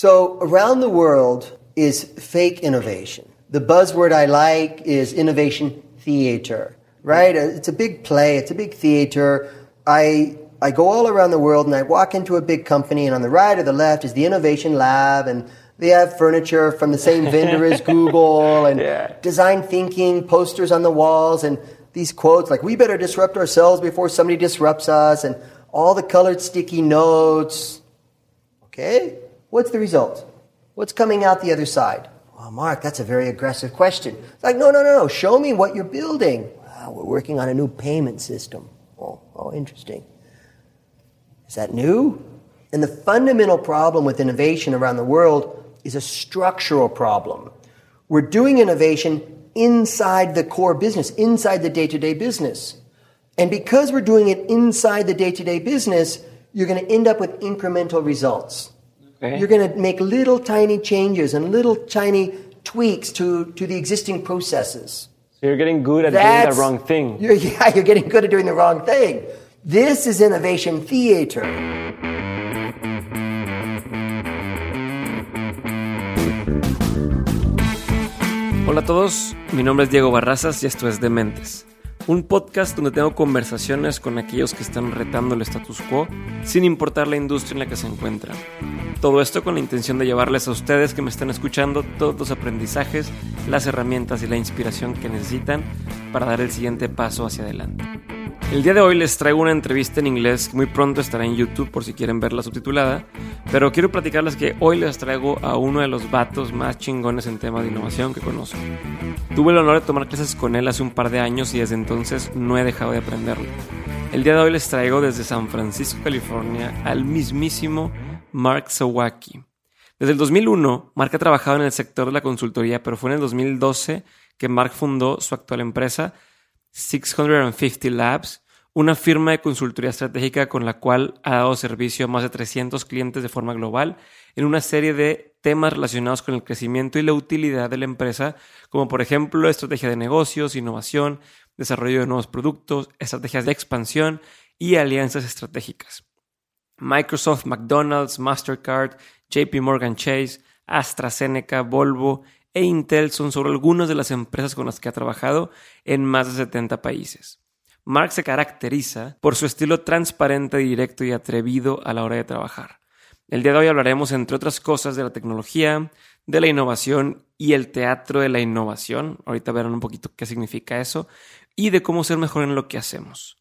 So around the world is fake innovation. The buzzword I like is innovation theater, right? Uh, It's a big play, it's a big theater. I, I go all around the world and I walk into a big company, and on the right or the left is the innovation lab, and they have furniture from the same vendor as Google, and Yeah. design thinking, posters on the walls, and these quotes like, we better disrupt ourselves before somebody disrupts us, and all the colored sticky notes. Okay, what's the result? What's coming out the other side? Well, Mark, that's a very aggressive question. It's like, no, no, no, no. Show me what you're building. Wow, we're working on a new payment system. Oh, oh, interesting. Is that new? And the fundamental problem with innovation around the world is a structural problem. We're doing innovation inside the core business, inside the day to day business. And because we're doing it inside the day to day business, you're going to end up with incremental results. Okay. You're going to make little tiny changes and little tiny tweaks to, to the existing processes. So you're getting good at doing the wrong thing. You're, yeah, you're getting good at doing the wrong thing. This is innovation theater. Hola a todos, mi nombre es Diego Barrazas y esto es Dementes, un podcast donde tengo conversaciones con aquellos que están retando el status quo sin importar la industria en la que se encuentran. Todo esto con la intención de llevarles a ustedes que me están escuchando todos los aprendizajes, las herramientas y la inspiración que necesitan para dar el siguiente paso hacia adelante. El día de hoy les traigo una entrevista en inglés que muy pronto estará en YouTube por si quieren verla subtitulada, pero quiero platicarles que hoy les traigo a uno de los vatos más chingones en tema de innovación que conozco. Tuve el honor de tomar clases con él hace un par de años y desde entonces no he dejado de aprenderlo. El día de hoy les traigo desde San Francisco, California, al mismísimo Mark Sawaki. Desde el 2001, Mark ha trabajado en el sector de la consultoría, pero fue en el 2012 que Mark fundó su actual empresa, 650 Labs, una firma de consultoría estratégica con la cual ha dado servicio a más de 300 clientes de forma global en una serie de temas relacionados con el crecimiento y la utilidad de la empresa, como por ejemplo estrategia de negocios, innovación, desarrollo de nuevos productos, estrategias de expansión y alianzas estratégicas. Microsoft, McDonald's, Mastercard, JP Morgan Chase, AstraZeneca, Volvo e Intel son solo algunas de las empresas con las que ha trabajado en más de 70 países. Mark se caracteriza por su estilo transparente, directo y atrevido a la hora de trabajar. El día de hoy hablaremos, entre otras cosas, de la tecnología, de la innovación y el teatro de la innovación. Ahorita verán un poquito qué significa eso y de cómo ser mejor en lo que hacemos.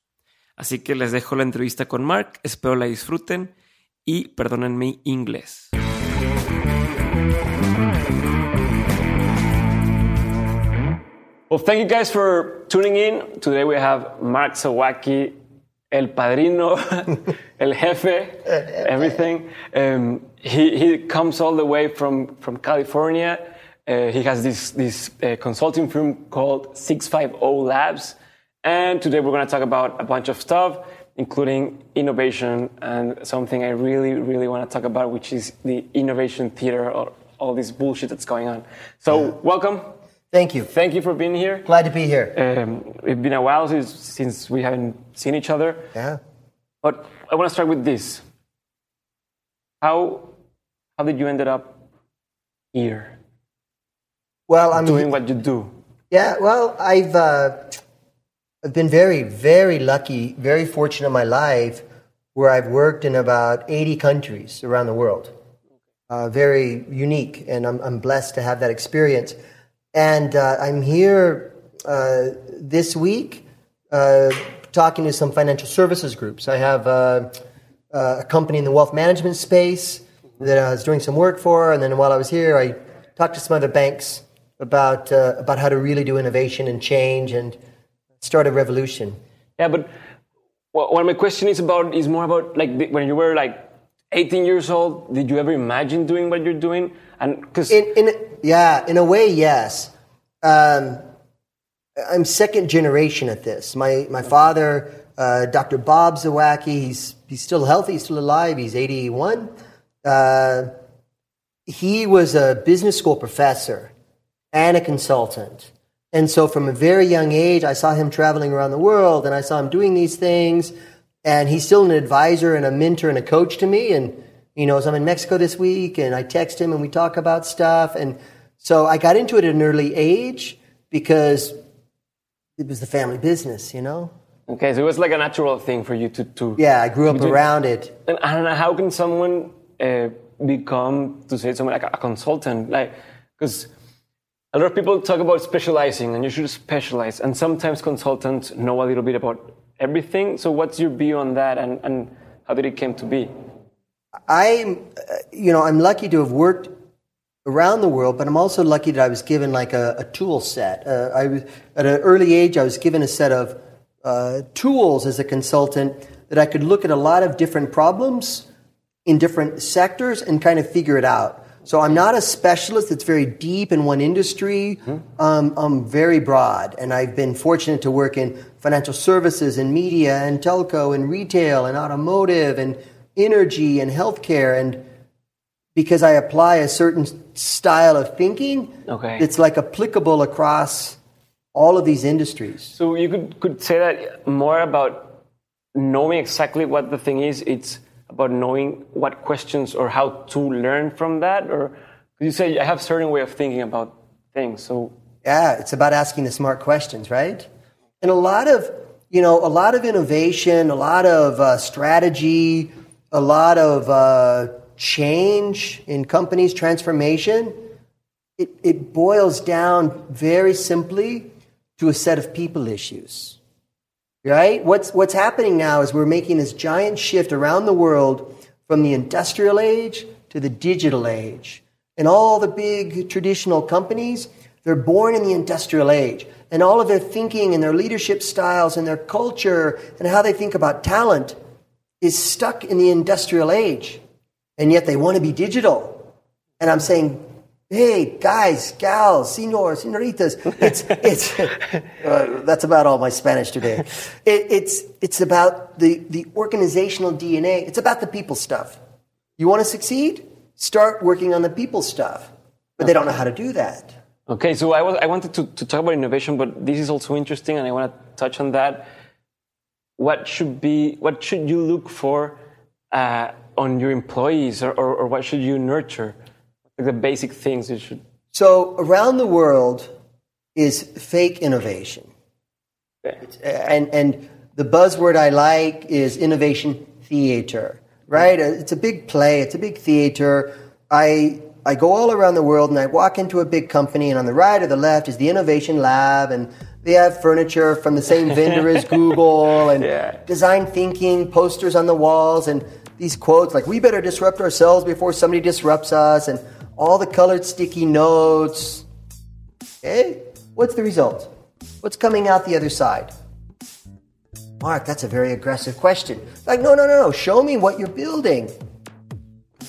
Así que les dejo la entrevista con Mark, espero la disfruten y perdonen mi inglés. Well, thank you guys for tuning in. Today we have Mark Zawacki, El Padrino, El Jefe, everything. Um, he, he comes all the way from, from California. Uh, he has this, this uh, consulting firm called 650 Labs. And today we're going to talk about a bunch of stuff, including innovation and something I really, really want to talk about, which is the innovation theater or all this bullshit that's going on. So, welcome. Thank you. Thank you for being here. Glad to be here. Um, it's been a while since, since we haven't seen each other. Yeah. But I want to start with this. How, how did you ended up here Well, I'm doing what you do? Yeah, well, I've uh, I've been very, very lucky, very fortunate in my life, where I've worked in about eighty countries around the world. Uh, very unique, and I'm I'm blessed to have that experience. And uh, I'm here uh, this week uh, talking to some financial services groups. I have uh, uh, a company in the wealth management space that I was doing some work for, and then while I was here, I talked to some other banks about about how to really do innovation and change and start a revolution. Yeah, but what my question is about is more about like when you were like 18 years old. Did you ever imagine doing what you're doing? And because In, in yeah, in a way, yes. Um, I'm second generation at this. My my father, uh, Dr. Bob Zawacki, he's he's still healthy, he's still alive. He's 81. Uh, he was a business school professor and a consultant. And so from a very young age, I saw him traveling around the world and I saw him doing these things. And he's still an advisor and a mentor and a coach to me. And, He knows I'm in Mexico this week, and I text him and we talk about stuff. And so I got into it at an early age because it was the family business, you know? Okay, so it was like a natural thing for you to. to Yeah, I grew up you around it. And I don't know how can someone uh, become to say something like a, a consultant, like because a lot of people talk about specializing, and you should specialize. And sometimes consultants know a little bit about everything. So what's your view on that, and, and how did it came to be? I'm, uh, you know, I'm lucky to have worked around the world, but I'm also lucky that I was given like a, a tool set. Uh, I was, at an early age, I was given a set of uh, tools as a consultant that I could look at a lot of different problems in different sectors and kind of figure it out. So I'm not a specialist that's very deep in one industry. Um, I'm very broad, and I've been fortunate to work in financial services and media and telco and retail and automotive and energy and healthcare and because I apply a certain style of thinking Okay. it's like applicable across all of these industries. So you could could say that more about knowing exactly what the thing is. It's about knowing what questions or how to learn from that, or you say I have certain way of thinking about things. So Yeah, it's about asking the smart questions, right? And a lot of, you know, a lot of innovation, a lot of uh, strategy, a lot of uh, change in companies, transformation, it, it boils down very simply to a set of people issues. Right? What's, what's happening now is we're making this giant shift around the world from the industrial age to the digital age. And all the big traditional companies, they're born in the industrial age. And all of their thinking and their leadership styles and their culture and how they think about talent is stuck in the industrial age. And yet they want to be digital. And I'm saying, hey, guys, gals, senors, senoritas, it's, it's, uh, that's about all my Spanish today. It, it's, it's about the, the organizational DNA. It's about the people stuff. You want to succeed? Start working on the people stuff. But they don't know how to do that. okay, so I was I wanted to, to talk about innovation, but this is also interesting, and I want to touch on that. What should be what should you look for uh, on your employees, or, or, or what should you nurture? The basic things you should. So around the world is fake innovation. And, and the buzzword I like is innovation theater, right? Uh, it's a big play, it's a big theater. I, I go all around the world and I walk into a big company, and on the right or the left is the innovation lab, and they have furniture from the same vendor as Google, and Yeah. design thinking, posters on the walls, and these quotes like, we better disrupt ourselves before somebody disrupts us, and all the colored sticky notes. Okay? What's the result? What's coming out the other side? Mark, that's a very aggressive question. Like, no, no, no, no. Show me what you're building.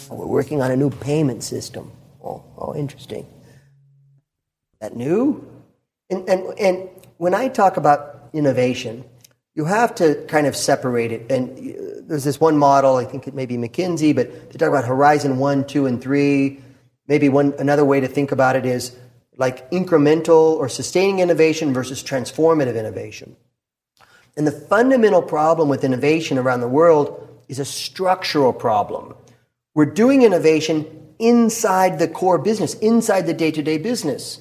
Oh, we're working on a new payment system. Oh, oh interesting. That new? And, and, and when I talk about innovation, you have to kind of separate it. And uh, there's this one model, I think it may be McKinsey, but they talk about Horizon 1, 2, and 3. Maybe one another way to think about it is like incremental or sustaining innovation versus transformative innovation. And the fundamental problem with innovation around the world is a structural problem. We're doing innovation inside the core business, inside the day to day business.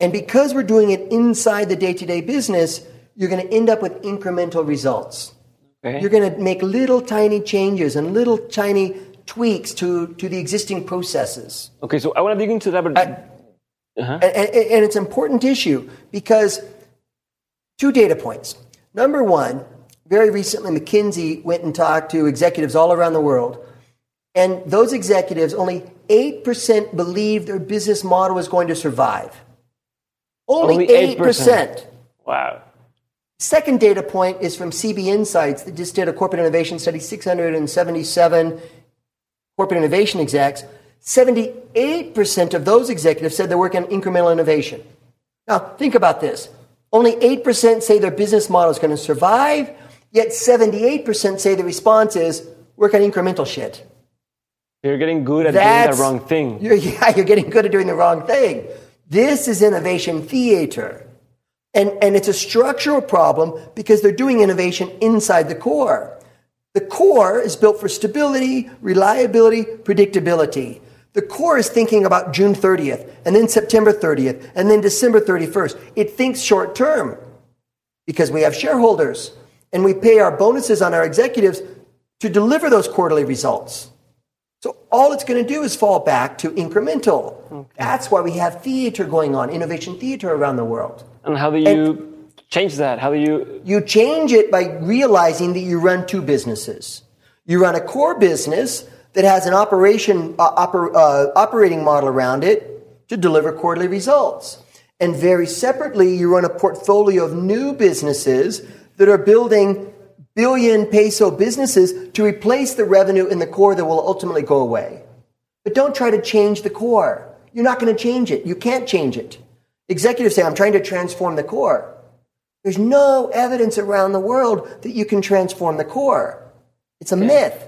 And because we're doing it inside the day to day business, you're going to end up with incremental results. Okay. You're going to make little tiny changes and little tiny tweaks to, to the existing processes. Okay, so I want to dig into that, but uh, uh-huh. And, and, and it's an important issue because two data points. Number one, very recently, McKinsey went and talked to executives all around the world. And those executives, only 8% believe their business model is going to survive. Only, Only 8%. 8%. wow. Second data point is from CB Insights that just did a corporate innovation study, 677 corporate innovation execs. 78% of those executives said they're working on incremental innovation. Now, think about this. Only 8% say their business model is going to survive, yet 78% say the response is work on incremental shit. You're getting good at doing That's- the wrong thing. You're, yeah, you're getting good at doing the wrong thing. This is innovation theater. And, and it's a structural problem because they're doing innovation inside the core. The core is built for stability, reliability, predictability. The core is thinking about June 30th, and then September 30th, and then December 31st. It thinks short term because we have shareholders and we pay our bonuses on our executives to deliver those quarterly results. So all it's going to do is fall back to incremental. Okay. That's why we have theater going on, innovation theater around the world. And how do you and change that? How do you? You change it by realizing that you run two businesses. You run a core business that has an operation uh, oper, uh, operating model around it to deliver quarterly results. And very separately, you run a portfolio of new businesses that are building billion peso businesses to replace the revenue in the core that will ultimately go away. But don't try to change the core. You're not going to change it. You can't change it. Executives say, I'm trying to transform the core. There's no evidence around the world that you can transform the core. It's a myth.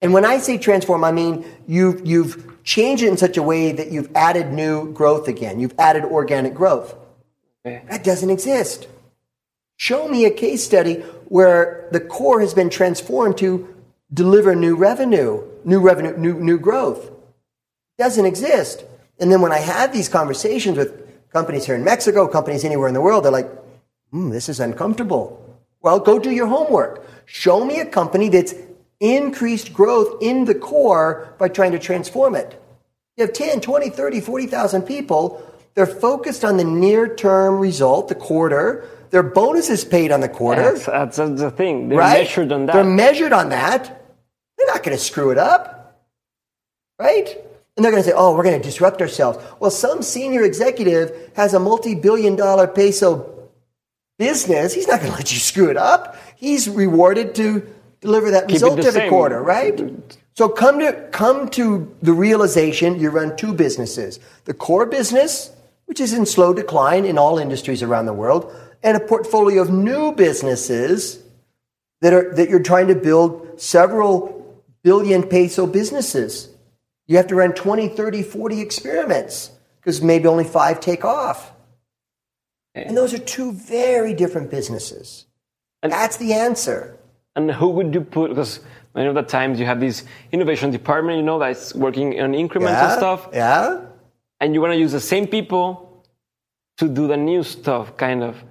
And when I say transform, I mean you've, you've changed it in such a way that you've added new growth again. You've added organic growth. That doesn't exist. Show me a case study where the core has been transformed to deliver new revenue, new revenue, new, new growth. It doesn't exist. And then when I have these conversations with companies here in Mexico, companies anywhere in the world, they're like, hmm, this is uncomfortable. Well, go do your homework. Show me a company that's increased growth in the core by trying to transform it. You have 10, 20, 30, 40,000 people. They're focused on the near term result, the quarter. Their bonus is paid on the quarter. That's, that's, that's the thing. They're right? measured on that. They're measured on that. They're not going to screw it up. Right? And they're going to say, oh, we're going to disrupt ourselves. Well, some senior executive has a multi billion dollar peso business. He's not going to let you screw it up. He's rewarded to deliver that Keep result every same. quarter, right? So come to, come to the realization you run two businesses the core business, which is in slow decline in all industries around the world, and a portfolio of new businesses that, are, that you're trying to build several billion peso businesses. You have to run 20, 30, 40 experiments because maybe only five take off. And those are two very different businesses. And that's the answer. And who would you put? Because many of the times you have this innovation department, you know, that's working on incremental yeah, stuff. Yeah. And you want to use the same people to do the new stuff, kind of.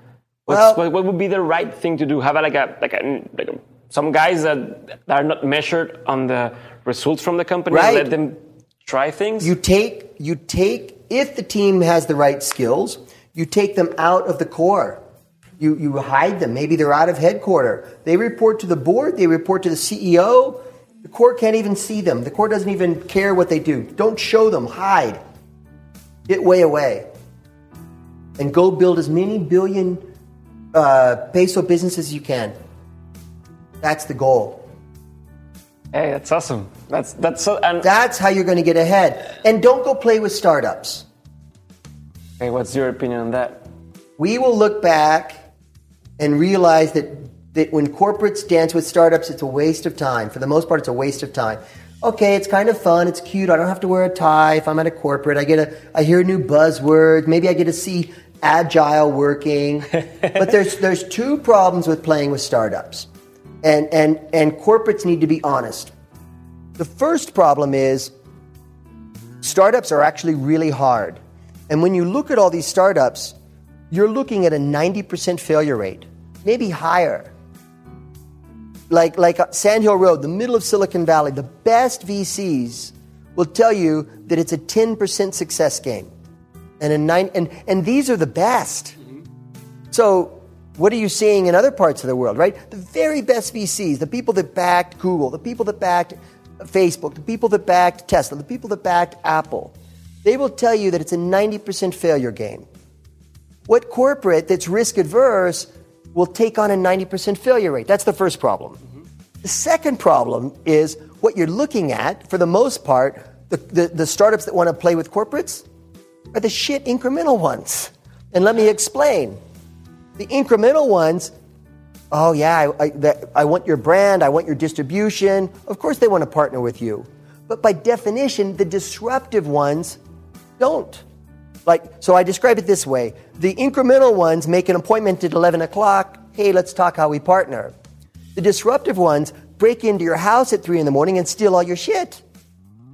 Well, what, what would be the right thing to do? Have a, like a like a, like a some guys that, that are not measured on the results from the company. Right. Let them try things. You take you take if the team has the right skills, you take them out of the core. You you hide them. Maybe they're out of headquarter. They report to the board. They report to the CEO. The core can't even see them. The core doesn't even care what they do. Don't show them. Hide. Get way away. And go build as many billion uh, peso businesses as you can. That's the goal. Hey, that's awesome. That's that's so. And that's how you're going to get ahead. And don't go play with startups. Hey, what's your opinion on that? We will look back and realize that that when corporates dance with startups, it's a waste of time. For the most part, it's a waste of time. Okay, it's kind of fun. It's cute. I don't have to wear a tie if I'm at a corporate. I get a, I hear a new buzzword. Maybe I get to see agile working. but there's there's two problems with playing with startups. And and and corporates need to be honest. The first problem is startups are actually really hard. And when you look at all these startups, you're looking at a 90% failure rate, maybe higher. Like, like uh, Sand Hill Road, the middle of Silicon Valley, the best VCs will tell you that it's a 10% success game and a nine, and, and these are the best. Mm-hmm. So, what are you seeing in other parts of the world, right? The very best VCs, the people that backed Google, the people that backed Facebook, the people that backed Tesla, the people that backed Apple, they will tell you that it's a 90% failure game. What corporate that's risk adverse will take on a 90% failure rate? That's the first problem. Mm-hmm. The second problem is what you're looking at, for the most part, the, the, the startups that want to play with corporates, are the shit incremental ones. And let me explain. The incremental ones, oh yeah, I, I, that, I want your brand, I want your distribution. Of course, they want to partner with you. But by definition, the disruptive ones don't. Like, so I describe it this way the incremental ones make an appointment at 11 o'clock. Hey, let's talk how we partner. The disruptive ones break into your house at three in the morning and steal all your shit.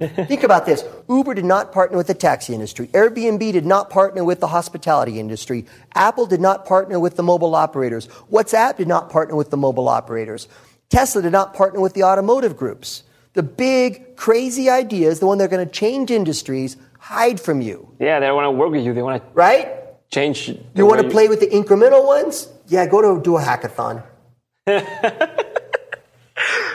Think about this. Uber did not partner with the taxi industry. Airbnb did not partner with the hospitality industry. Apple did not partner with the mobile operators. WhatsApp did not partner with the mobile operators. Tesla did not partner with the automotive groups. The big, crazy ideas, the one that are going to change industries, hide from you, Yeah, they don't want to work with you. They want to right? change. You want to play with the incremental ones? Yeah, go to do a hackathon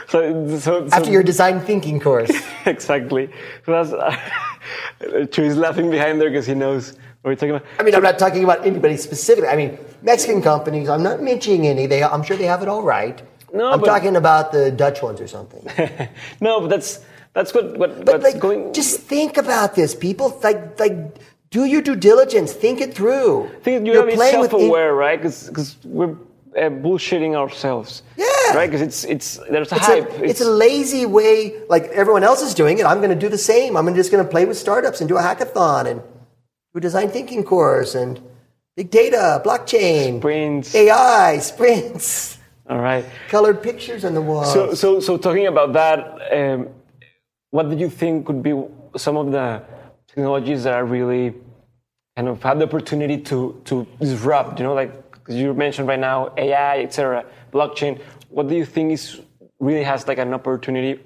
So, so, so after your design thinking course. exactly. So that's Chuy's laughing behind there because he knows what we're talking about. I mean, I'm not talking about anybody specifically. I mean, Mexican companies. I'm not mentioning any. They, I'm sure they have it all right. No, I'm but- talking about the Dutch ones or something. no, but that's that's what what But what's like, going. just think about this, people. Like, like, do your due diligence. Think it through. Think you You're have to be playing in- self-aware, right? Because we're uh, bullshitting ourselves. Yeah. Right? Because it's it's there's a It's hype. a, it's a lazy way, like everyone else is doing it. I'm going to do the same. I'm just going to play with startups and do a hackathon and do a design thinking course and big data, blockchain, Sprints. AI, sprints, all right. colored pictures on the wall. So so so talking about that, um, what do you think could be some of the technologies that are really kind of had the opportunity to to disrupt? You know, like you mentioned right now AI, etc., blockchain. What do you think is really has like an opportunity?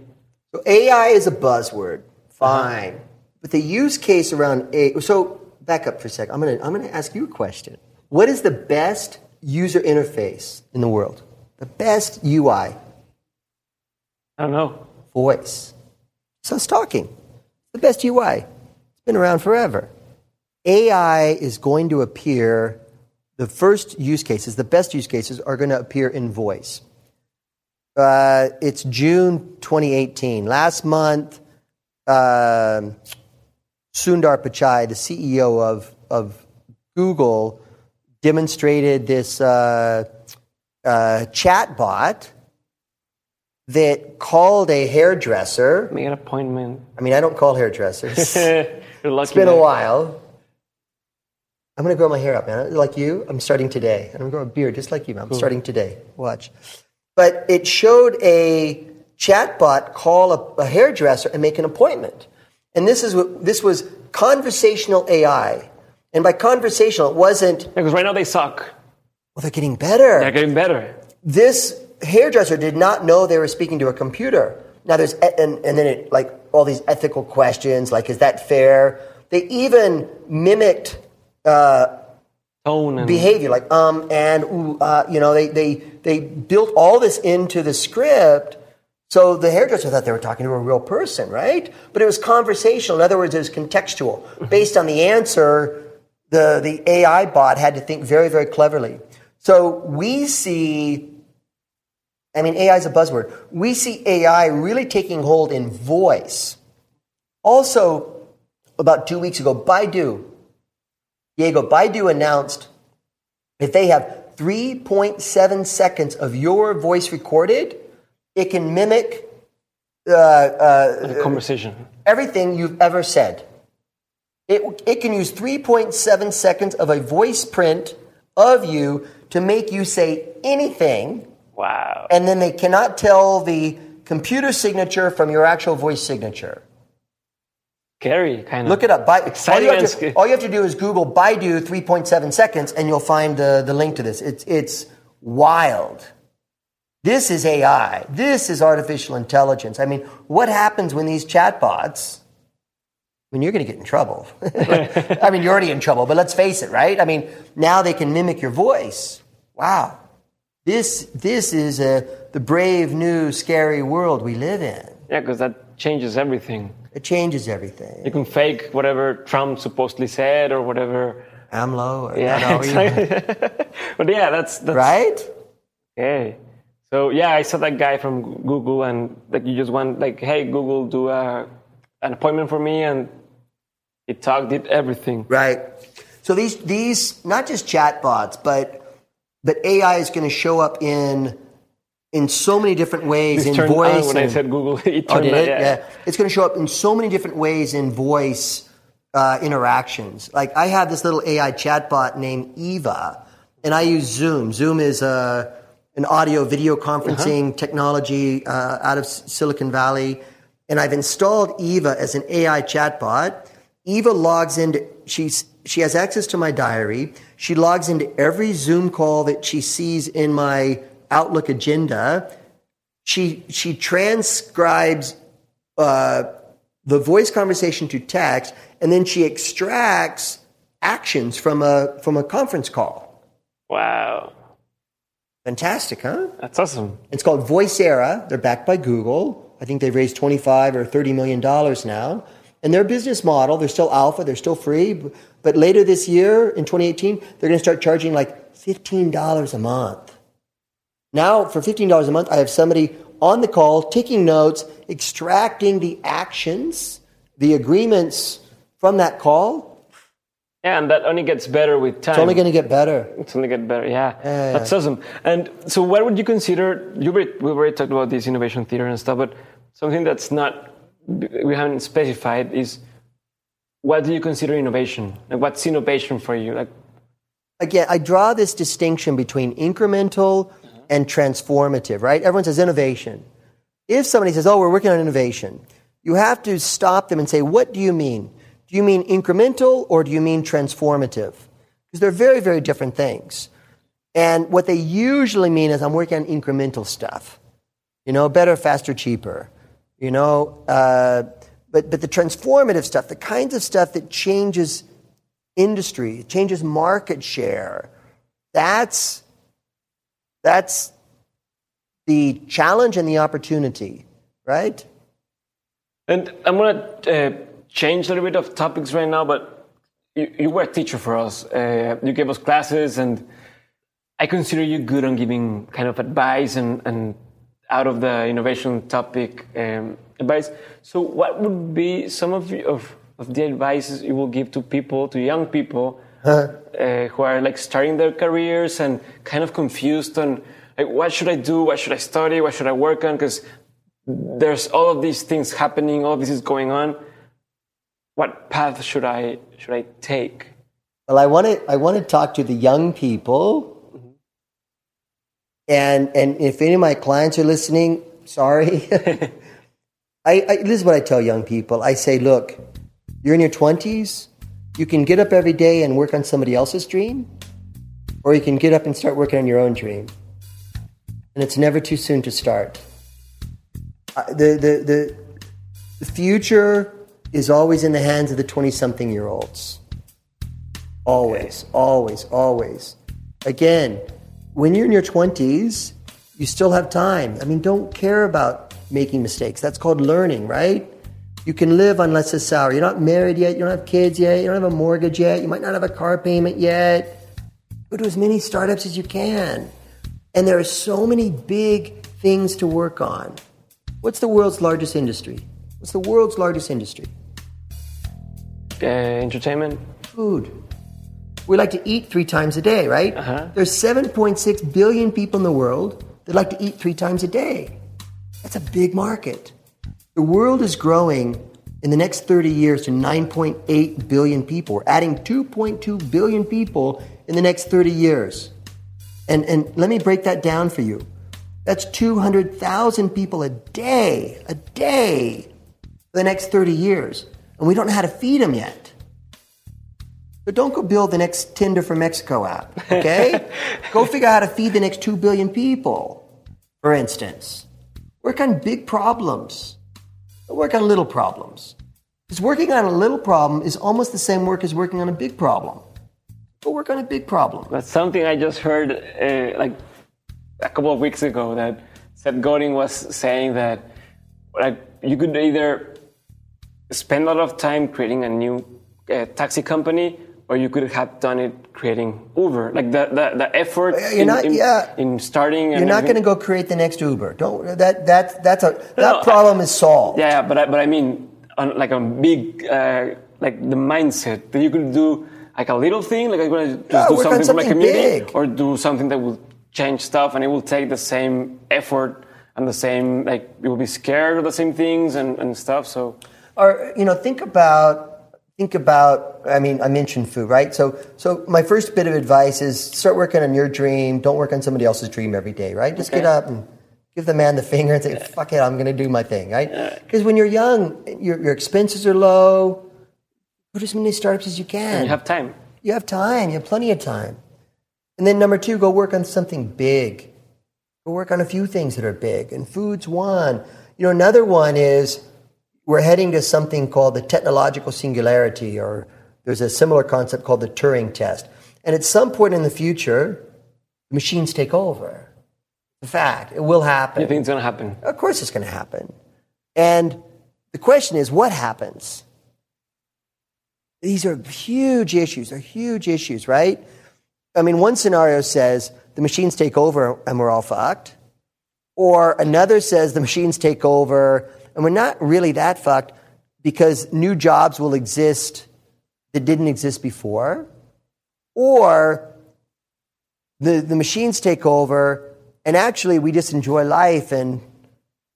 So AI is a buzzword, uh-huh. fine, but the use case around A. So back up for a second. I'm gonna I'm gonna ask you a question. What is the best user interface in the world? The best UI, I don't know. voice. So it's talking. The best UI. It's been around forever. AI is going to appear. The first use cases, the best use cases, are going to appear in voice. Uh, it's June 2018. Last month, um Sundar Pichai, the CEO of, of Google, demonstrated this uh, uh, chatbot that called a hairdresser. Make an appointment. I mean, I don't call hairdressers. You're lucky. It's been a while. I'm going to grow my hair up, man. Like you, I'm starting today. I'm going to grow a beard just like you, man. I'm starting today. Watch. But it showed a chatbot call a, a hairdresser and make an appointment. And this is what this was conversational AI. And by conversational, it wasn't, Because right now they suck. well, they're getting better. They're getting better. this hairdresser did not know they were speaking to a computer. Now there's e- and, and then it like all these ethical questions like is that fair? They even mimicked uh, Tone and behavior like um and ooh, uh, you know they they they built all this into the script. So the hairdresser thought they were talking to a real person, right? But it was conversational. In other words, it was contextual. Based on the answer, the, the AI bot had to think very, very cleverly. So we see, I mean, AI is a buzzword. We see AI really taking hold in voice. Also, about two weeks ago, Baidu, Diego, Baidu announced if they have 3.7 seconds of your voice recorded, it can mimic uh, uh, conversation. everything you've ever said. It, it can use 3.7 seconds of a voice print of you to make you say anything, Wow. and then they cannot tell the computer signature from your actual voice signature. Scary, kind of. Look it up. By, all, you have to, all you have to do is Google Baidu 3.7 seconds, and you'll find the, the link to this. It's, it's wild. This is AI. This is artificial intelligence. I mean, what happens when these chatbots? I mean, you're going to get in trouble. I mean, you're already in trouble, but let's face it, right? I mean, now they can mimic your voice. Wow. This, this is a, the brave, new, scary world we live in. Yeah, because that changes everything. It changes everything. You can fake whatever Trump supposedly said or whatever. AMLO, or Yeah, no, exactly. but yeah, that's that's right? okay. So yeah, I saw that guy from Google, and like you just went like, "Hey, Google, do a, an appointment for me," and it talked, did everything. Right. So these these not just chatbots, but but AI is going to show up in in so many different ways This in voice. when I said Google. It oh, turned did it? yeah. Yeah. It's going to show up in so many different ways in voice uh, interactions. Like I have this little AI chatbot named Eva, and I use Zoom. Zoom is a an audio video conferencing technology uh, out of Silicon Valley, and I've installed Eva as an AI chatbot. Eva logs into she's she has access to my diary. She logs into every Zoom call that she sees in my Outlook agenda. She she transcribes uh, the voice conversation to text, and then she extracts actions from a from a conference call. Wow. Fantastic, huh? That's awesome. It's called Voicera. They're backed by Google. I think they've raised 25 or 30 million dollars now. And their business model, they're still alpha, they're still free, but later this year in 2018, they're going to start charging like $15 a month. Now, for $15 a month, I have somebody on the call taking notes, extracting the actions, the agreements from that call. Yeah, and that only gets better with time. It's only going to get better. It's only get better. Yeah, Yeah. that's awesome. And so, where would you consider? You already, we already talked about this innovation theater and stuff, but something that's not we haven't specified is what do you consider innovation? Like, what's innovation for you? Like, again, I draw this distinction between incremental uh-huh. and transformative, right? Everyone says innovation. If somebody says, oh, we're working on innovation, you have to stop them and say, what do you mean? Do you mean incremental or do you mean transformative? Because they're very, very different things. And what they usually mean is, I'm working on incremental stuff. You know, better, faster, cheaper. You know, uh, but, but the transformative stuff, the kinds of stuff that changes industry, changes market share. That's, that's the challenge and the opportunity, right? and I'm gonna uh, change a little bit of topics right now, but you, were a teacher for us. Uh, you gave us classes, and I consider you good on giving kind of advice and, and out of the innovation topic um, advice. So, what would be some of, the- of of the advices you will give to people, to young people uh, who are like starting their careers and kind of confused on like what should I do, what should I study, what should I work on? Because there's all of these things happening, all this is going on. What path should I should I take? Well, I want to I want to talk to the young people, and and if any of my clients are listening, sorry. I, I this is what I tell young people. I say, look, you're in your twenties. You can get up every day and work on somebody else's dream, or you can get up and start working on your own dream. And it's never too soon to start. Uh, the the the the future is always in the hands of the twenty-something year olds. Always, always, always. Again, when you're in your 20s, you still have time. I mean, don't care about making mistakes. That's called learning, right? You can live on less a salary. You're not married yet. You don't have kids yet. You don't have a mortgage yet. You might not have a car payment yet. Go to as many startups as you can. And there are so many big things to work on. What's the world's largest industry? What's the world's largest industry? Uh, entertainment. food. We like to eat three times a day, right? Uh-huh. There's 7.6 billion people in the world that like to eat three times a day. That's a big market. The world is growing in the next 30 years to 9.8 billion people. We're adding 2.2 billion people in the next 30 years. And, and let me break that down for you. That's 200,000 people a day, a day for the next 30 years. And we don't know how to feed them yet. But don't go build the next Tinder for Mexico app, okay? go figure out how to feed the next 2 billion people, for instance. Work on big problems. Don't work on little problems. Because working on a little problem is almost the same work as working on a big problem. Go work on a big problem. That's something I just heard uh, like a couple of weeks ago that Seth Godin was saying that like you could either spend a lot of time creating a new uh, taxi company or you could have done it creating Uber. Like the, the, the effort You're in, not- in, yeah. in starting. You're not going to go create the next Uber. Don't that that that's a that no, problem is solved. Yeah, but I, but I mean, on like a big, uh, like the mindset that you could do like a little thing, like I'm gonna just Yeah, do on something for my community, big. or do something that will change stuff, and it will take the same effort and the same like you will be scared of the same things and, and stuff. So Or you know, think about think about i mean i mentioned food right so so my first bit of advice is start working on your dream don't work on somebody else's dream every day right just get up and give the man the finger and say fuck it i'm going to do my thing right because when you're young your, your expenses are low put as many startups as you can And you have time. you have time. You have plenty of time. And then number two, go work on something big. Go work on a few things that are big. And food's one. You know, another one is we're heading to something called the technological singularity, or there's a similar concept called the Turing test. And at some point in the future, machines take over. The fact, it will happen. You think it's gonna happen? Of course, it's going to happen. And the question is, what happens? These are huge issues. They're huge issues, right? I mean, one scenario says the machines take over and we're all fucked. Or another says the machines take over and we're not really that fucked because new jobs will exist that didn't exist before. Or the, the machines take over and actually we just enjoy life and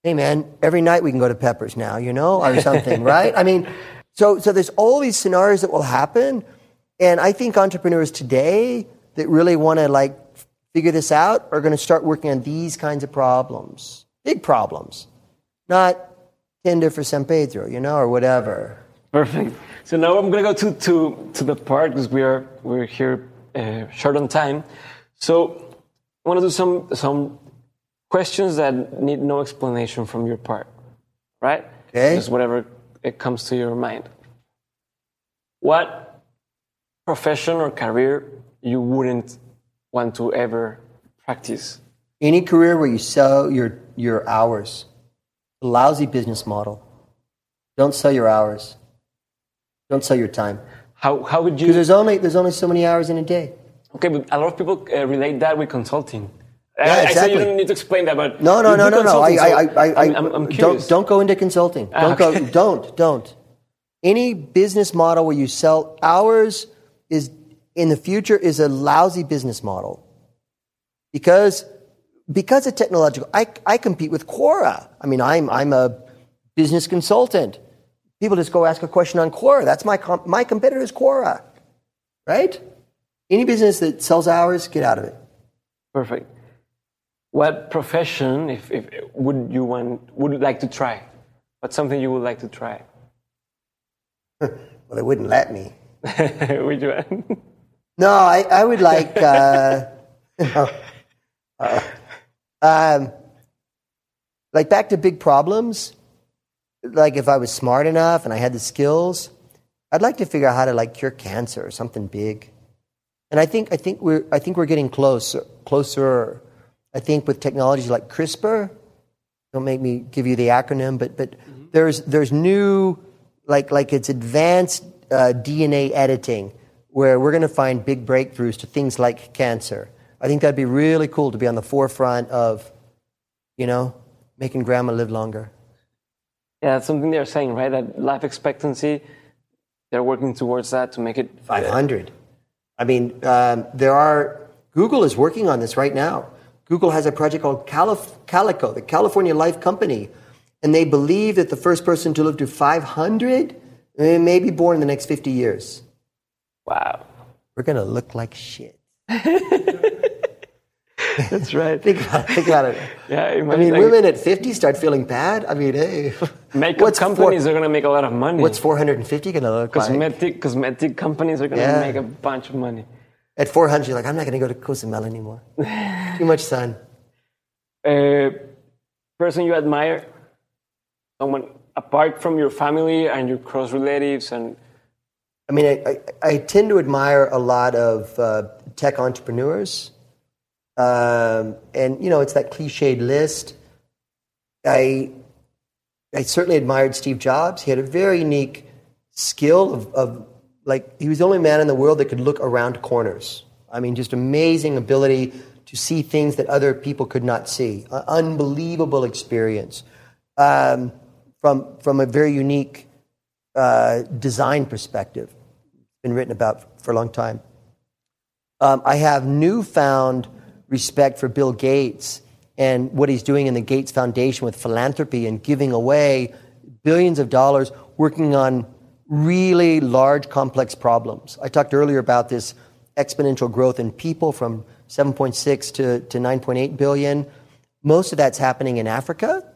hey man, every night we can go to Peppers now, you know, or something, right? I mean, so so there's all these scenarios that will happen, and I think entrepreneurs today that really want to like figure this out are going to start working on these kinds of problems, big problems, not Tinder for San Pedro, you know, or whatever. Perfect. So now I'm gonna go to to to the part because we are we're here uh, short on time. So I want to do some some questions that need no explanation from your part, right? Okay. Just whatever it comes to your mind. What profession or career you wouldn't want to ever practice? Any career where you sell your your hours, a lousy business model. Don't sell your hours. Don't sell your time. How how would you? Because there's only there's only so many hours in a day. Okay, but a lot of people uh, relate that with consulting. I- Yeah, I, said exactly. you don't need to explain that, but No, no, no, no, no. I, I, I, I, I'm, I'm, I'm don't, don't go into consulting. Don't okay. go. Don't, don't. Any business model where you sell hours is in the future is a lousy business model because because of technological. I, I compete with Quora. I mean, I'm I'm a business consultant. People just go ask a question on Quora. That's my my competitor is Quora, right? Any business that sells hours, get out of it. Perfect. What profession, if, if would you want, would like to try? What's something you would like to try? Well, they wouldn't let me. Which one? No, I, I would like, uh. Uh, um, like back to big problems. Like if I was smart enough and I had the skills, I'd like to figure out how to like cure cancer or something big. And I think I think we're I think we're getting closer closer. I think with technologies like CRISPR, don't make me give you the acronym, but but there's there's new like like it's advanced uh, DNA editing where we're going to find big breakthroughs to things like cancer. I think that'd be really cool to be on the forefront of, you know, making grandma live longer. Yeah, that's something they're saying, right? That life expectancy, they're working towards that to make it. 500. I mean, um, there are, Google is working on this right now. Google has a project called Calif- Calico, the California Life Company, and they believe that the first person to live to 500 eh, may be born in the next 50 years. Wow. We're going to look like shit. That's right. Think about it. Think about it. Yeah, I mean, like, women at 50 start feeling bad. I mean, hey. makeup what's four- companies are going to make a lot of money. What's 450 going to look like? cosmetic cosmetic companies are going to Yeah. make a bunch of money. At 400, you're like, I'm not going to go to Cozumel anymore. Too much sun. Uh, person you admire, someone apart from your family and your close relatives, and I mean, I, I, I tend to admire a lot of uh, tech entrepreneurs. Um, and, you know, it's that cliched list. I, I certainly admired Steve Jobs. He had a very unique skill of, of, like, he was the only man in the world that could look around corners. I mean, just amazing ability to see things that other people could not see. Unbelievable experience um, from, from a very unique uh, design perspective. Been written about for a long time. Um, I have newfound respect for Bill Gates and what he's doing in the Gates Foundation with philanthropy and giving away billions of dollars, working on really large, complex problems. I talked earlier about this exponential growth in people from 7.6 to, to 9.8 billion. Most of that's happening in Africa.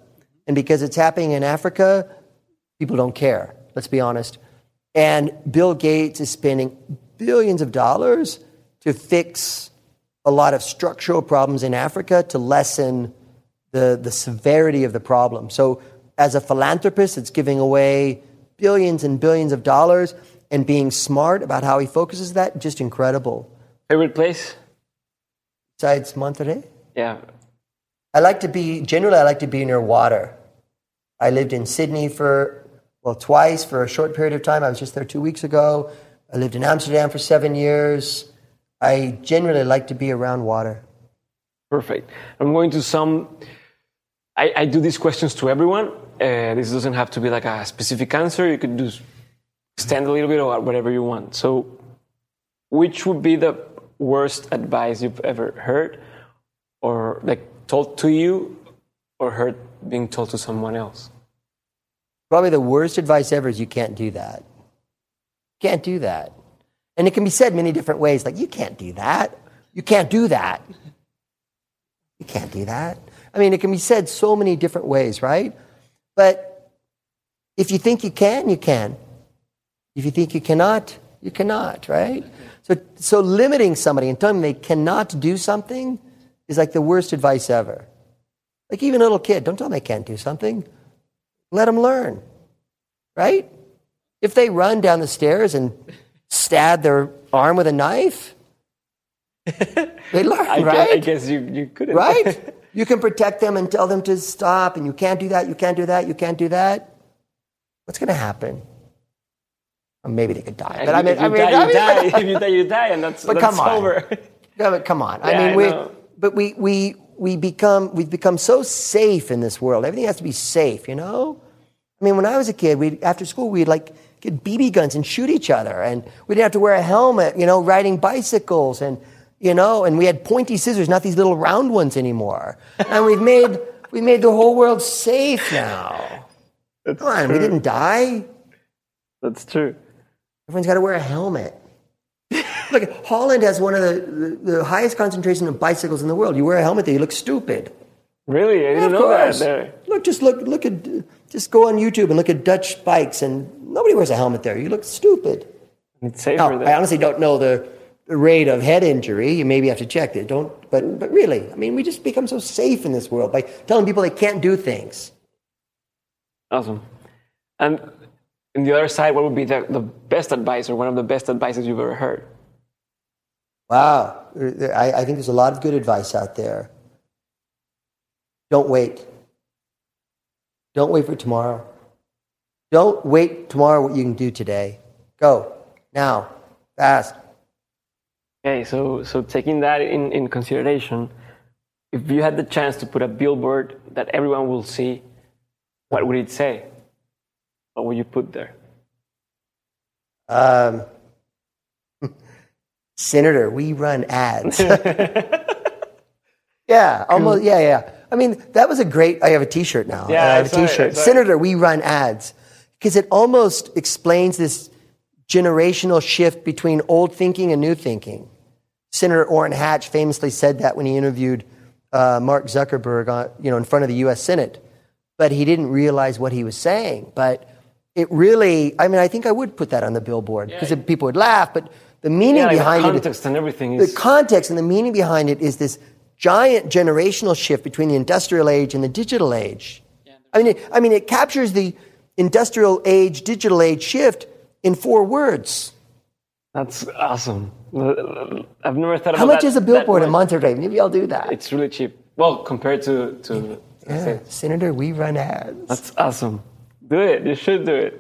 And because it's happening in Africa, people don't care, let's be honest. And Bill Gates is spending billions of dollars to fix a lot of structural problems in Africa to lessen the, the severity of the problem. So, as a philanthropist, it's giving away billions and billions of dollars and being smart about how he focuses that, just incredible. Favorite place? Besides Monterrey? Yeah. I like to be, generally, I like to be near water. I lived in Sydney for, well, twice for a short period of time. I was just there two weeks ago. I lived in Amsterdam for seven years. I generally like to be around water. Perfect. I'm going to some. I, I do these questions to everyone. Uh, this doesn't have to be like a specific answer. You could just stand a little bit or whatever you want. So, which would be the worst advice you've ever heard, or like told to you, or heard being told to someone else? Probably the worst advice ever is you can't do that. Can't do that. And it can be said many different ways, like, you can't do that. You can't do that. You can't do that. I mean, it can be said so many different ways, right? But if you think you can, you can. If you think you cannot, you cannot, right? So, so limiting somebody and telling them they cannot do something is like the worst advice ever. Like even a little kid, don't tell them they can't do something. Let them learn, right? If they run down the stairs and stab their arm with a knife, they learn, I right? Guess, I guess you, you couldn't. right? You can protect them and tell them to stop, and you can't do that, you can't do that, you can't do that. What's going to happen? Or maybe they could die. But I mean, if you I mean, die, I mean, die. if you die, you die, and that's, But that's come on. over. Yeah, but come on. I mean, I we, know. but we, we, we become, we've become so safe in this world. Everything has to be safe, you know? I mean, when I was a kid, we after school, we'd like get BB guns and shoot each other. And we didn't have to wear a helmet, you know, riding bicycles. And, you know, and we had pointy scissors, not these little round ones anymore. And we've made, we made the whole world safe now. That's Come on, we didn't die. That's true. Everyone's got to wear a helmet. Look, Holland has one of the, the, the highest concentration of bicycles in the world. You wear a helmet there, you look stupid. Really, I Yeah, didn't know that. There. Look, just look, look at, just go on YouTube and look at Dutch bikes, and nobody wears a helmet there. You look stupid. It's safer. I honestly don't know the, rate of head injury. You maybe have to check it. Don't, but but really, I mean, we just become so safe in this world by telling people they can't do things. Awesome. And on the other side, what would be the, the best advice or one of the best advices you've ever heard? Wow, I, I think there's a lot of good advice out there. Don't wait. Don't wait for tomorrow. Don't wait tomorrow what you can do today. Go now, fast. Okay, so so taking that in, in consideration, if you had the chance to put a billboard that everyone will see, what would it say? What would you put there? Um, Senator, we run ads. yeah, almost. Yeah, yeah. I mean, that was a great. I have a T-shirt now. Yeah, I I have a saw it, I T-shirt. it. Senator, we run ads because it almost explains this generational shift between old thinking and new thinking. Senator Orrin Hatch famously said that when he interviewed uh, Mark Zuckerberg, on, you know, in front of the U.S. Senate, but he didn't realize what he was saying. But it really, I mean, I think I would put that on the billboard because people would laugh. But the meaning Yeah, like the behind it, context and everything the context and the meaning behind it is this giant generational shift between the industrial age and the digital age. I mean, it, I mean, it captures the industrial age, digital age shift in four words. that's awesome. I've never thought about How much that- is a billboard in Monterrey? Maybe I'll do that. It's really cheap. Well, compared to to Yeah, Senator, we run ads. That's awesome. Do it. You should do it.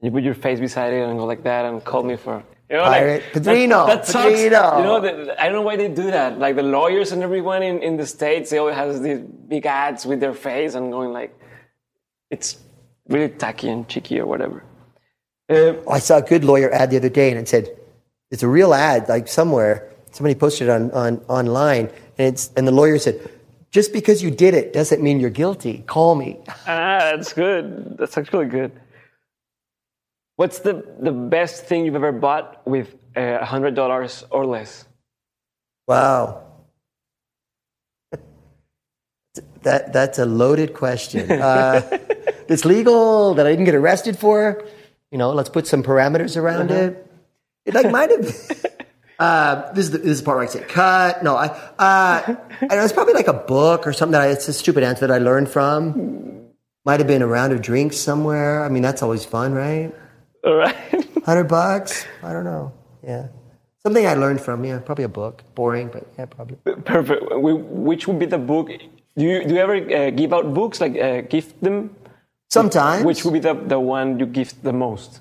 You put your face beside it and go like that and call me for. You know, Pirate. like, Padrino. That, that sucks. Padrino. You know, the, I don't know why they do that. Like the lawyers and everyone in, in the states, they always have these big ads with their face and going like, it's really tacky and cheeky or whatever. Uh, I saw a good lawyer ad the other day, and it said it's a real ad, like somewhere. Somebody posted it on, on online, and it's and the lawyer said, "Just because you did it doesn't mean you're guilty. Call me." ah, that's good. That's actually good. What's the, the best thing you've ever bought with uh, $100 or less? Wow. That, that's a loaded question. Uh, it's legal that I didn't get arrested for. You know, let's put some parameters around it. It like might have. Uh, this is the, this is the part where I say cut. No, I. Uh, I know, it's probably like a book or something. That I, it's a stupid answer that I learned from. Might have been a round of drinks somewhere. I mean, that's always fun, right? All right. Hundred bucks. I don't know. Yeah, something I learned from. Yeah, probably a book. Boring, but yeah, probably. Perfect. We- Which would be the book? Do you, do you ever uh, give out books, like uh, gift them? Sometimes. Which would be the, the one you gift the most?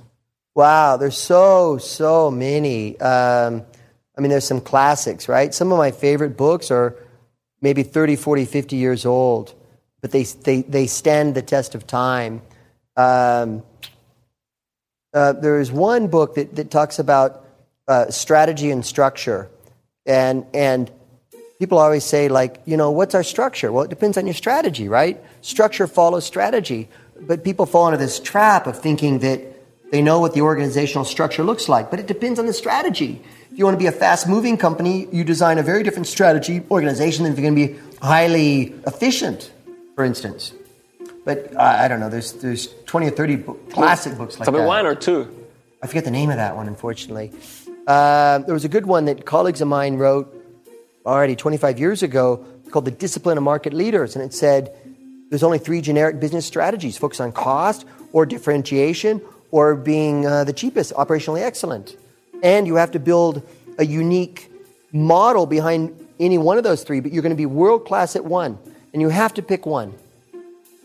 Wow, there's so, so many. Um, I mean, there's some classics, right? Some of my favorite books are maybe 30, 40, 50 years old, but they, they, they stand the test of time. Um, uh, there is one book that, that talks about uh, strategy and structure. And, and people always say, like, you know, what's our structure? Well, it depends on your strategy, right? Structure follows strategy. But people fall into this trap of thinking that they know what the organizational structure looks like, but it depends on the strategy. If you want to be a fast moving company, you design a very different strategy organization than if you're going to be highly efficient, for instance. But uh, I don't know, there's, there's 20 or 30 book, classic books like Tell me that. one or two. I forget the name of that one, unfortunately. Uh, there was a good one that colleagues of mine wrote already 25 years ago called The Discipline of Market Leaders. And it said there's only three generic business strategies focus on cost or differentiation or being uh, the cheapest, operationally excellent. And you have to build a unique model behind any one of those three, but you're going to be world class at one. And you have to pick one.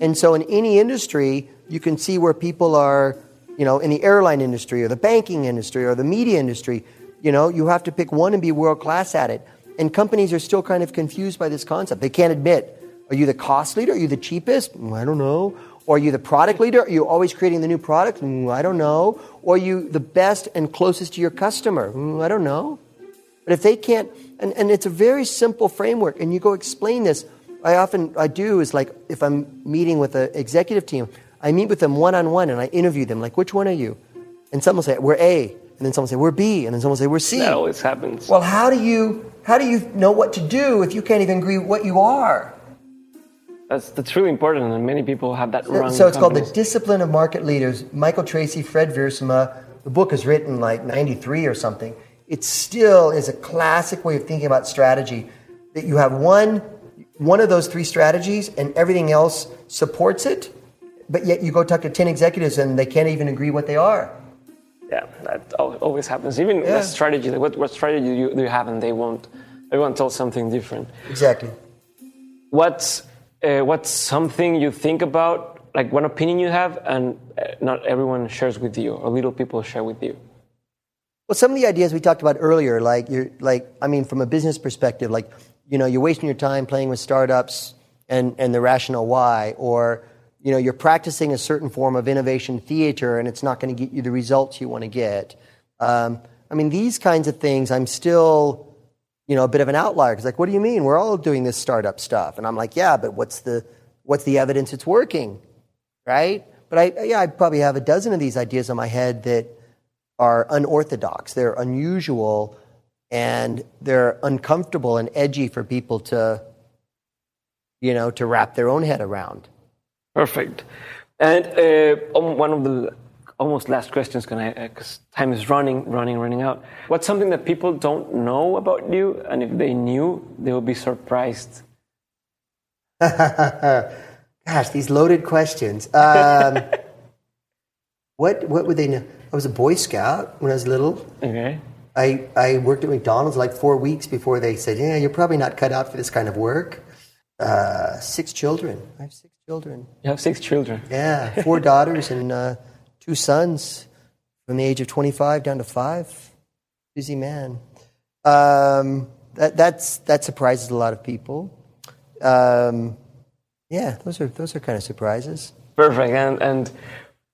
And so in any industry, you can see where people are, you know, in the airline industry or the banking industry or the media industry, you know, you have to pick one and be world class at it. And companies are still kind of confused by this concept. They can't admit, are you the cost leader? Are you the cheapest? Mm, I don't know. Or are you the product leader? Are you always creating the new product? Mm, I don't know. Or are you the best and closest to your customer? Mm, I don't know. But if they can't, and, and it's a very simple framework, and you go explain this. I often I do is like if I'm meeting with an executive team, I meet with them one on one and I interview them like, which one are you? And someone will say we're A, and then someone will say we're B, and then someone will say we're C. That always happens. Well, how do you how do you know what to do if you can't even agree what you are? That's, that's really important, and many people have that wrong. so it's called the. Discipline of Market Leaders. Michael Treacy, Fred Wiersema. The book is written like '93 or something. It still is a classic way of thinking about strategy. That you have one one of those three strategies, and everything else supports it. But yet you go talk to ten executives, and they can't even agree what they are. Yeah, that always happens. Even Yeah. the strategy, like what, what strategy do you, do you have, and they won't. Everyone tells something different. Exactly. What's uh, what's something you think about, like one opinion you have, and uh, not everyone shares with you, or little people share with you? Well, some of the ideas we talked about earlier, like you're like, I mean, from a business perspective, like, you know, you're wasting your time playing with startups and, and the rational why, or, you know, you're practicing a certain form of innovation theater and it's not going to get you the results you want to get. Um, I mean, these kinds of things, I'm still, you know, a bit of an outlier because, like, what do you mean? We're all doing this startup stuff, and I'm like, yeah, but what's the what's the evidence it's working, right? But I, yeah, I probably have a dozen of these ideas in my head that are unorthodox. They're unusual and they're uncomfortable and edgy for people to, you know, to wrap their own head around. Perfect. And uh, um, one of the almost last questions, because time is running, running, running out. What's something that people don't know about you, and if they knew, they would be surprised? Gosh, these loaded questions. Um, what what would they know? I was a Boy Scout when I was little. Okay. I, I worked at McDonald's like four weeks before they said, yeah, you're probably not cut out for this kind of work. Uh, six children. I have six children. You have six children. Yeah, four daughters and uh, two sons from the age of 25 down to five. Busy man. Um, that, that's, that surprises a lot of people. Um, yeah, those are, those are kind of surprises. Perfect. And, and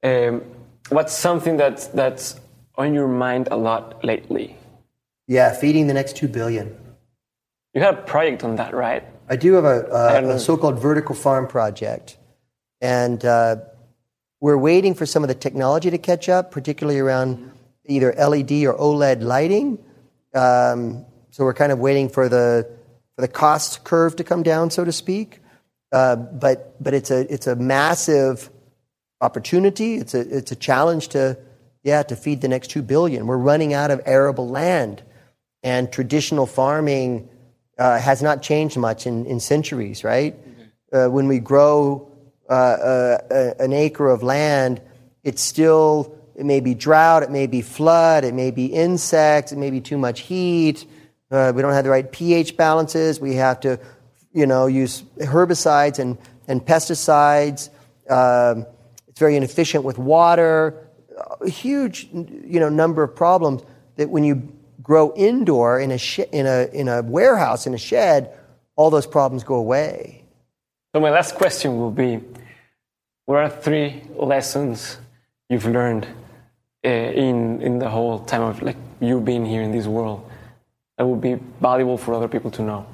um, what's something that's, that's on your mind a lot lately? Yeah, feeding the next two billion. You had a project on that, right? I do have a, a, a so-called vertical farm project, and uh, We're waiting for some of the technology to catch up, particularly around either LED or OLED lighting. Um, so we're kind of waiting for the for the cost curve to come down, so to speak. Uh, but but it's a it's a massive opportunity. It's a it's a challenge to yeah to feed the next two billion. We're running out of arable land, and traditional farming uh, has not changed much in, in centuries. Right? Uh, when we grow uh, uh, an acre of land, it's still it may be drought, it may be flood, it may be insects, it may be too much heat. Uh, we don't have the right pH balances. We have to, you know, use herbicides and, and pesticides. Um, it's very inefficient with water. A huge, you know, number of problems that when you grow indoor in a, sh- in a, in a warehouse, in a shed, all those problems go away. So my last question will be, what are three lessons you've learned uh, in, in the whole time of like you being here in this world that would be valuable for other people to know?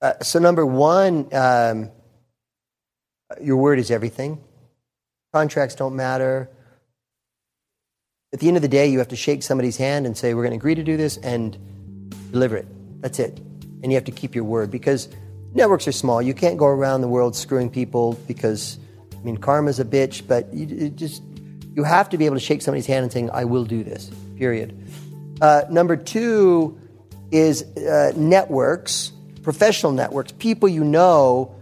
Uh, so number one, um, your word is everything. Contracts don't matter. At the end of the day, you have to shake somebody's hand and say, "We're going to agree to do this," and deliver it. That's it. And you have to keep your word because networks are small. You can't go around the world screwing people because, I mean, karma's a bitch. But you just you have to be able to shake somebody's hand and saying, "I will do this." Period. Uh, number two is uh, networks, professional networks. People you know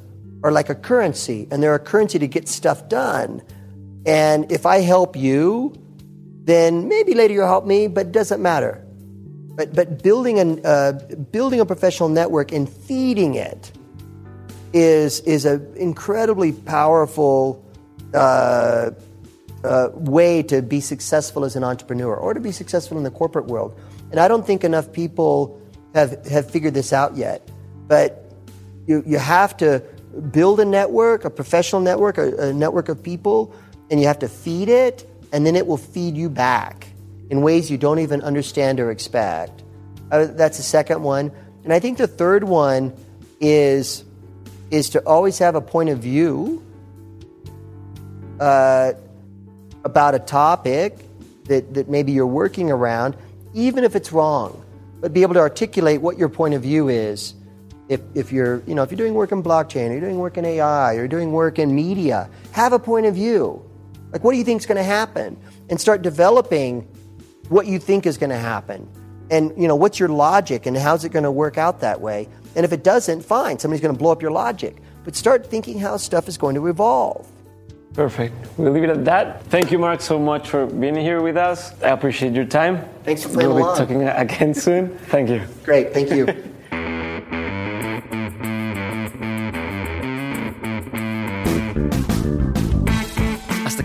are like a currency, and they're a currency to get stuff done. And if I help you, then maybe later you'll help me, but it doesn't matter. But, but building, an, uh, building a professional network and feeding it is, is an incredibly powerful uh, uh, way to be successful as an entrepreneur or to be successful in the corporate world. And I don't think enough people have, have figured this out yet. But you, you have to build a network, a professional network, a, a network of people, and you have to feed it and then it will feed you back in ways you don't even understand or expect. Uh, that's the second one. And I think the third one is, is to always have a point of view uh, about a topic that, that maybe you're working around, even if it's wrong, but be able to articulate what your point of view is. If, if you're you know if you're doing work in blockchain, or you're doing work in AI, or you're doing work in media, have a point of view. Like, what do you think is going to happen? And start developing what you think is going to happen. And, you know, what's your logic and how's it going to work out that way? And if it doesn't, fine, somebody's going to blow up your logic. But start thinking how stuff is going to evolve. Perfect. We'll leave it at that. Thank you, Mark, so much for being here with us. I appreciate your time. Thanks for playing We'll be along. talking again soon. Thank you. Great, thank you.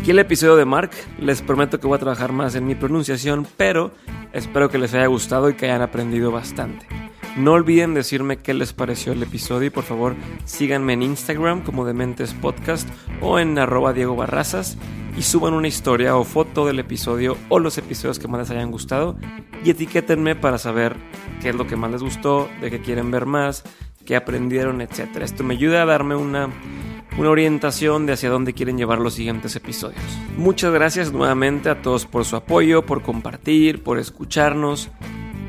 Aquí el episodio de Mark. Les prometo que voy a trabajar más en mi pronunciación, pero espero que les haya gustado y que hayan aprendido bastante. No olviden decirme qué les pareció el episodio y por favor síganme en Instagram como Dementes Podcast o en arroba Diego Barrazas y suban una historia o foto del episodio o los episodios que más les hayan gustado y etiquétenme para saber qué es lo que más les gustó, de qué quieren ver más, qué aprendieron, etc. Esto me ayuda a darme una una orientación de hacia dónde quieren llevar los siguientes episodios. Muchas gracias nuevamente a todos por su apoyo, por compartir, por escucharnos.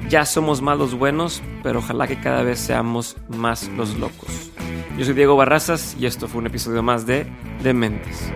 Ya somos más buenos, pero ojalá que cada vez seamos más los locos. Yo soy Diego Barrazas y esto fue un episodio más de Dementes.